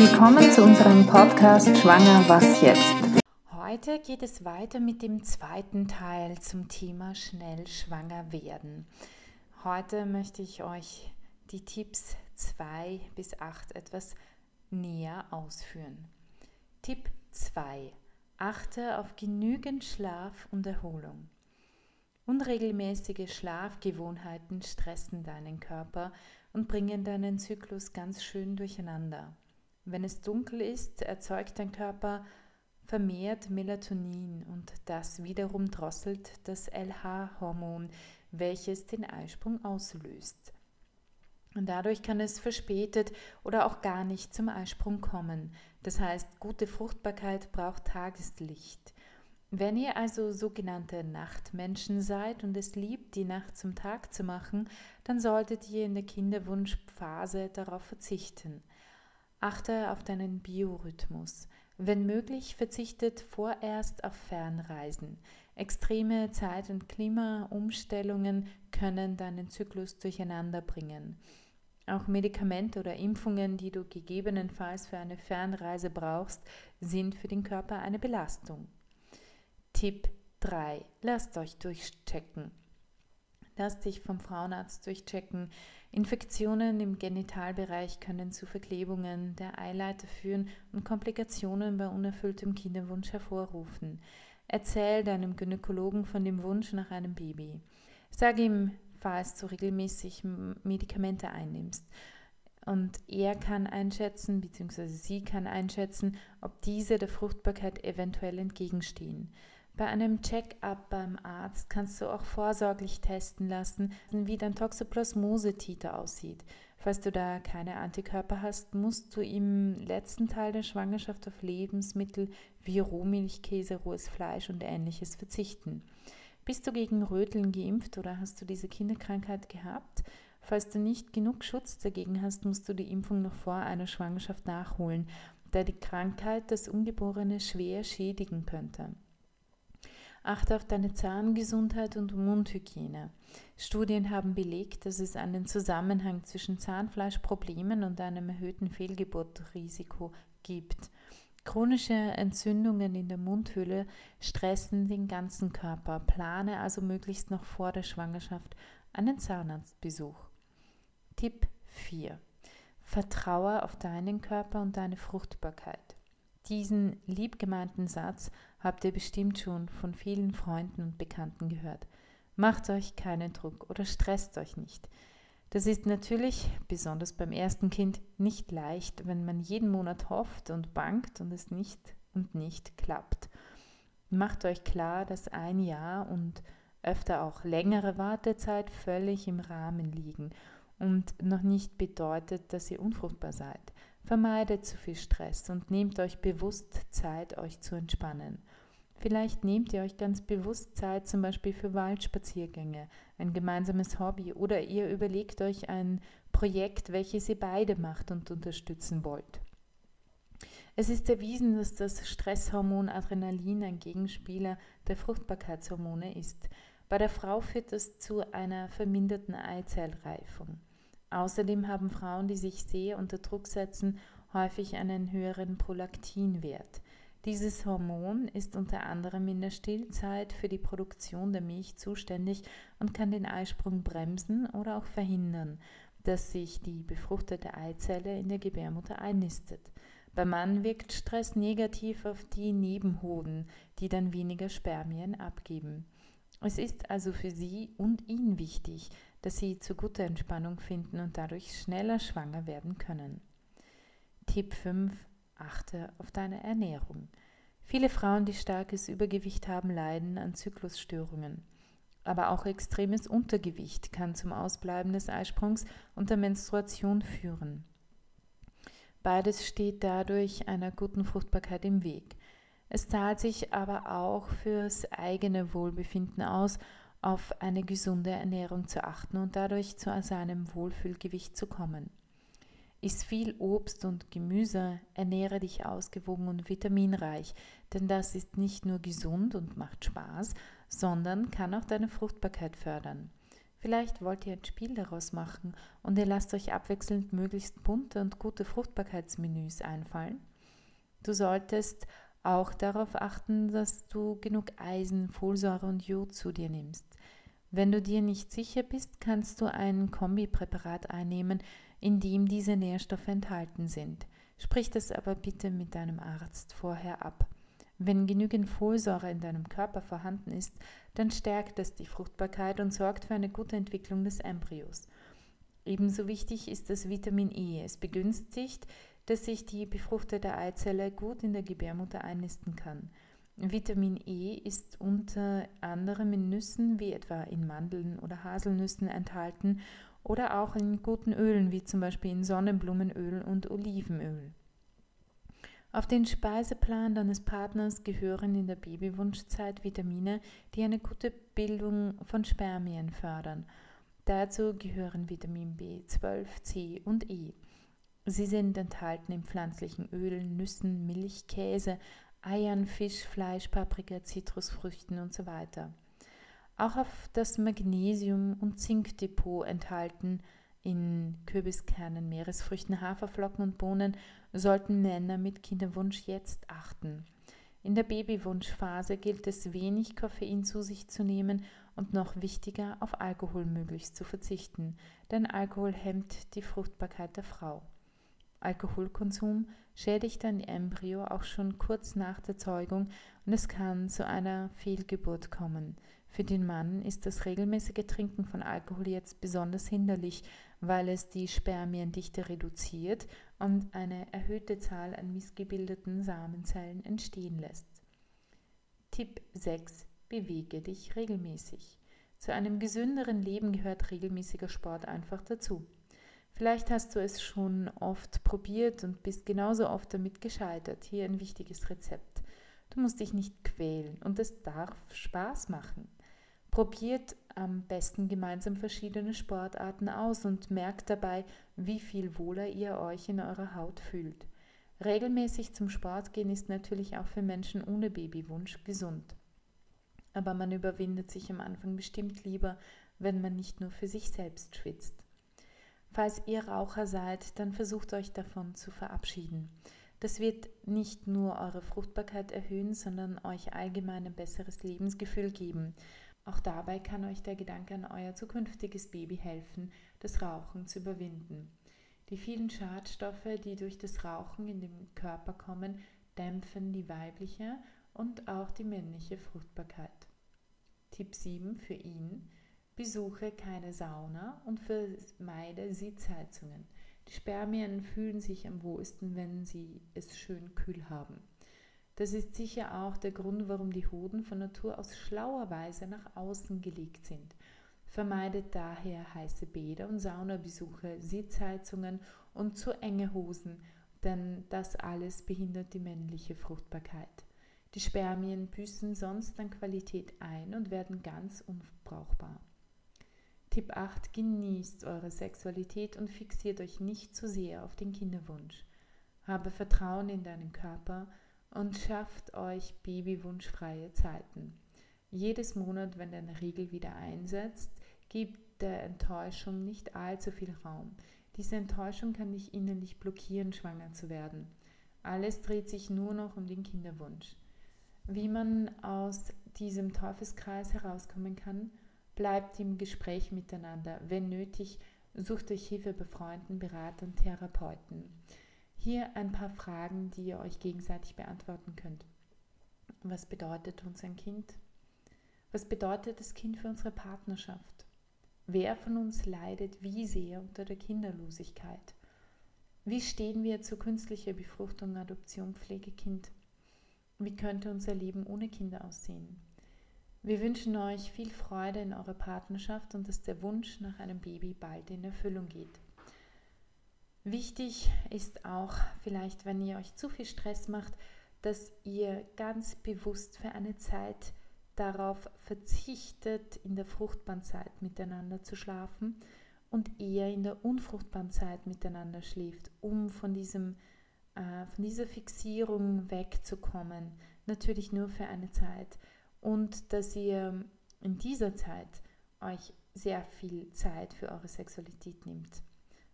Willkommen zu unserem Podcast Schwanger Was jetzt? Heute geht es weiter mit dem zweiten Teil zum Thema schnell schwanger werden. Heute möchte ich euch die Tipps 2 bis 8 etwas näher ausführen. Tipp 2. Achte auf genügend Schlaf und Erholung. Unregelmäßige Schlafgewohnheiten stressen deinen Körper und bringen deinen Zyklus ganz schön durcheinander. Wenn es dunkel ist, erzeugt dein Körper vermehrt Melatonin und das wiederum drosselt das LH-Hormon, welches den Eisprung auslöst. Und dadurch kann es verspätet oder auch gar nicht zum Eisprung kommen. Das heißt, gute Fruchtbarkeit braucht Tageslicht. Wenn ihr also sogenannte Nachtmenschen seid und es liebt, die Nacht zum Tag zu machen, dann solltet ihr in der Kinderwunschphase darauf verzichten. Achte auf deinen Biorhythmus. Wenn möglich, verzichtet vorerst auf Fernreisen. Extreme Zeit- und Klimaumstellungen können deinen Zyklus durcheinander bringen. Auch Medikamente oder Impfungen, die du gegebenenfalls für eine Fernreise brauchst, sind für den Körper eine Belastung. Tipp 3. Lasst euch durchchecken. Lasst dich vom Frauenarzt durchchecken. Infektionen im Genitalbereich können zu Verklebungen der Eileiter führen und Komplikationen bei unerfülltem Kinderwunsch hervorrufen. Erzähl deinem Gynäkologen von dem Wunsch nach einem Baby. Sag ihm, falls du regelmäßig Medikamente einnimmst. Und er kann einschätzen, beziehungsweise sie kann einschätzen, ob diese der Fruchtbarkeit eventuell entgegenstehen. Bei einem Check-up beim Arzt kannst du auch vorsorglich testen lassen, wie dein Toxoplasmose-Titer aussieht. Falls du da keine Antikörper hast, musst du im letzten Teil der Schwangerschaft auf Lebensmittel wie Rohmilchkäse, rohes Fleisch und ähnliches verzichten. Bist du gegen Röteln geimpft oder hast du diese Kinderkrankheit gehabt? Falls du nicht genug Schutz dagegen hast, musst du die Impfung noch vor einer Schwangerschaft nachholen, da die Krankheit das Ungeborene schwer schädigen könnte. Achte auf deine Zahngesundheit und Mundhygiene. Studien haben belegt, dass es einen Zusammenhang zwischen Zahnfleischproblemen und einem erhöhten Fehlgeburtrisiko gibt. Chronische Entzündungen in der Mundhöhle stressen den ganzen Körper. Plane also möglichst noch vor der Schwangerschaft einen Zahnarztbesuch. Tipp 4. Vertraue auf deinen Körper und deine Fruchtbarkeit. Diesen liebgemeinten Satz habt ihr bestimmt schon von vielen Freunden und Bekannten gehört. Macht euch keinen Druck oder stresst euch nicht. Das ist natürlich, besonders beim ersten Kind, nicht leicht, wenn man jeden Monat hofft und bangt und es nicht und nicht klappt. Macht euch klar, dass ein Jahr und öfter auch längere Wartezeit völlig im Rahmen liegen und noch nicht bedeutet, dass ihr unfruchtbar seid. Vermeidet zu viel Stress und nehmt euch bewusst Zeit, euch zu entspannen. Vielleicht nehmt ihr euch ganz bewusst Zeit zum Beispiel für Waldspaziergänge, ein gemeinsames Hobby oder ihr überlegt euch ein Projekt, welches ihr beide macht und unterstützen wollt. Es ist erwiesen, dass das Stresshormon Adrenalin ein Gegenspieler der Fruchtbarkeitshormone ist. Bei der Frau führt das zu einer verminderten Eizellreifung. Außerdem haben Frauen, die sich sehr unter Druck setzen, häufig einen höheren Prolaktinwert. Dieses Hormon ist unter anderem in der Stillzeit für die Produktion der Milch zuständig und kann den Eisprung bremsen oder auch verhindern, dass sich die befruchtete Eizelle in der Gebärmutter einnistet. Beim Mann wirkt Stress negativ auf die Nebenhoden, die dann weniger Spermien abgeben. Es ist also für sie und ihn wichtig, dass sie zu guter Entspannung finden und dadurch schneller schwanger werden können. Tipp 5. Achte auf deine Ernährung. Viele Frauen, die starkes Übergewicht haben, leiden an Zyklusstörungen. Aber auch extremes Untergewicht kann zum Ausbleiben des Eisprungs und der Menstruation führen. Beides steht dadurch einer guten Fruchtbarkeit im Weg. Es zahlt sich aber auch fürs eigene Wohlbefinden aus auf eine gesunde Ernährung zu achten und dadurch zu seinem Wohlfühlgewicht zu kommen. Iss viel Obst und Gemüse, ernähre dich ausgewogen und vitaminreich, denn das ist nicht nur gesund und macht Spaß, sondern kann auch deine Fruchtbarkeit fördern. Vielleicht wollt ihr ein Spiel daraus machen und ihr lasst euch abwechselnd möglichst bunte und gute Fruchtbarkeitsmenüs einfallen. Du solltest auch darauf achten, dass du genug Eisen, Folsäure und Jod zu dir nimmst. Wenn du dir nicht sicher bist, kannst du ein Kombipräparat einnehmen, in dem diese Nährstoffe enthalten sind. Sprich das aber bitte mit deinem Arzt vorher ab. Wenn genügend Folsäure in deinem Körper vorhanden ist, dann stärkt das die Fruchtbarkeit und sorgt für eine gute Entwicklung des Embryos. Ebenso wichtig ist das Vitamin E. Es begünstigt, dass sich die befruchtete Eizelle gut in der Gebärmutter einnisten kann. Vitamin E ist unter anderem in Nüssen wie etwa in Mandeln oder Haselnüssen enthalten oder auch in guten Ölen wie zum Beispiel in Sonnenblumenöl und Olivenöl. Auf den Speiseplan deines Partners gehören in der Babywunschzeit Vitamine, die eine gute Bildung von Spermien fördern. Dazu gehören Vitamin B12, C und E. Sie sind enthalten in pflanzlichen Ölen, Nüssen, Milch, Käse, Eiern, Fisch, Fleisch, Paprika, Zitrusfrüchten und so weiter. Auch auf das Magnesium- und Zinkdepot enthalten in Kürbiskernen, Meeresfrüchten, Haferflocken und Bohnen sollten Männer mit Kinderwunsch jetzt achten. In der Babywunschphase gilt es wenig Koffein zu sich zu nehmen und noch wichtiger, auf Alkohol möglichst zu verzichten, denn Alkohol hemmt die Fruchtbarkeit der Frau. Alkoholkonsum schädigt ein Embryo auch schon kurz nach der Zeugung und es kann zu einer Fehlgeburt kommen. Für den Mann ist das regelmäßige Trinken von Alkohol jetzt besonders hinderlich, weil es die Spermiendichte reduziert und eine erhöhte Zahl an missgebildeten Samenzellen entstehen lässt. Tipp 6. Bewege dich regelmäßig. Zu einem gesünderen Leben gehört regelmäßiger Sport einfach dazu. Vielleicht hast du es schon oft probiert und bist genauso oft damit gescheitert. Hier ein wichtiges Rezept. Du musst dich nicht quälen und es darf Spaß machen. Probiert am besten gemeinsam verschiedene Sportarten aus und merkt dabei, wie viel wohler ihr euch in eurer Haut fühlt. Regelmäßig zum Sport gehen ist natürlich auch für Menschen ohne Babywunsch gesund. Aber man überwindet sich am Anfang bestimmt lieber, wenn man nicht nur für sich selbst schwitzt. Falls ihr Raucher seid, dann versucht euch davon zu verabschieden. Das wird nicht nur eure Fruchtbarkeit erhöhen, sondern euch allgemein ein besseres Lebensgefühl geben. Auch dabei kann euch der Gedanke an euer zukünftiges Baby helfen, das Rauchen zu überwinden. Die vielen Schadstoffe, die durch das Rauchen in den Körper kommen, dämpfen die weibliche und auch die männliche Fruchtbarkeit. Tipp 7 für ihn. Besuche keine Sauna und vermeide Sitzheizungen. Die Spermien fühlen sich am wohlsten, wenn sie es schön kühl haben. Das ist sicher auch der Grund, warum die Hoden von Natur aus schlauerweise nach außen gelegt sind. Vermeidet daher heiße Bäder und Saunabesuche, Sitzheizungen und zu enge Hosen, denn das alles behindert die männliche Fruchtbarkeit. Die Spermien büßen sonst an Qualität ein und werden ganz unbrauchbar. Tipp 8. Genießt eure Sexualität und fixiert euch nicht zu sehr auf den Kinderwunsch. Habe Vertrauen in deinen Körper und schafft euch babywunschfreie Zeiten. Jedes Monat, wenn deine Regel wieder einsetzt, gibt der Enttäuschung nicht allzu viel Raum. Diese Enttäuschung kann dich innerlich blockieren, schwanger zu werden. Alles dreht sich nur noch um den Kinderwunsch. Wie man aus diesem Teufelskreis herauskommen kann, bleibt im Gespräch miteinander. Wenn nötig, sucht euch Hilfe bei Freunden, Beratern, Therapeuten. Hier ein paar Fragen, die ihr euch gegenseitig beantworten könnt. Was bedeutet uns ein Kind? Was bedeutet das Kind für unsere Partnerschaft? Wer von uns leidet wie sehr unter der Kinderlosigkeit? Wie stehen wir zu künstlicher Befruchtung, Adoption, Pflegekind? Wie könnte unser Leben ohne Kinder aussehen? Wir wünschen euch viel Freude in eurer Partnerschaft und dass der Wunsch nach einem Baby bald in Erfüllung geht. Wichtig ist auch vielleicht, wenn ihr euch zu viel Stress macht, dass ihr ganz bewusst für eine Zeit darauf verzichtet, in der fruchtbaren Zeit miteinander zu schlafen und eher in der unfruchtbaren Zeit miteinander schläft, um von, diesem, äh, von dieser Fixierung wegzukommen. Natürlich nur für eine Zeit. Und dass ihr in dieser Zeit euch sehr viel Zeit für eure Sexualität nimmt.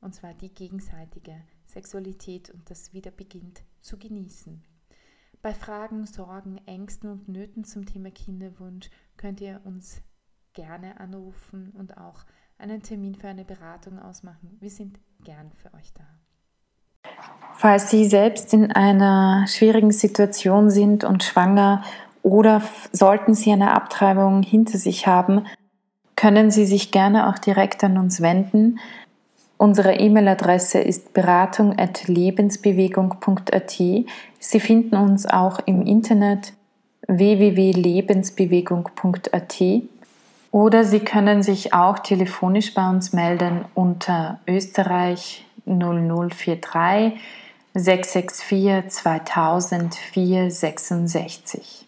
Und zwar die gegenseitige Sexualität und das wieder beginnt zu genießen. Bei Fragen, Sorgen, Ängsten und Nöten zum Thema Kinderwunsch könnt ihr uns gerne anrufen und auch einen Termin für eine Beratung ausmachen. Wir sind gern für euch da. Falls Sie selbst in einer schwierigen Situation sind und schwanger oder sollten Sie eine Abtreibung hinter sich haben, können Sie sich gerne auch direkt an uns wenden. Unsere E-Mail-Adresse ist beratung.lebensbewegung.at. Sie finden uns auch im Internet www.lebensbewegung.at oder Sie können sich auch telefonisch bei uns melden unter Österreich 0043 664 2000 466.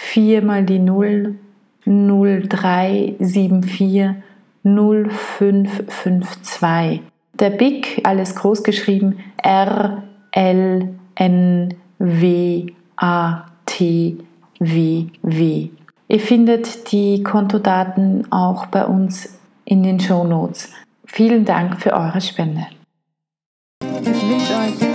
4 mal die 0 0374 0552. Der BIC, alles groß geschrieben, R L N W A T W W. Ihr findet die Kontodaten auch bei uns in den Show Notes. Vielen Dank für eure Spende. Ich wünsche euch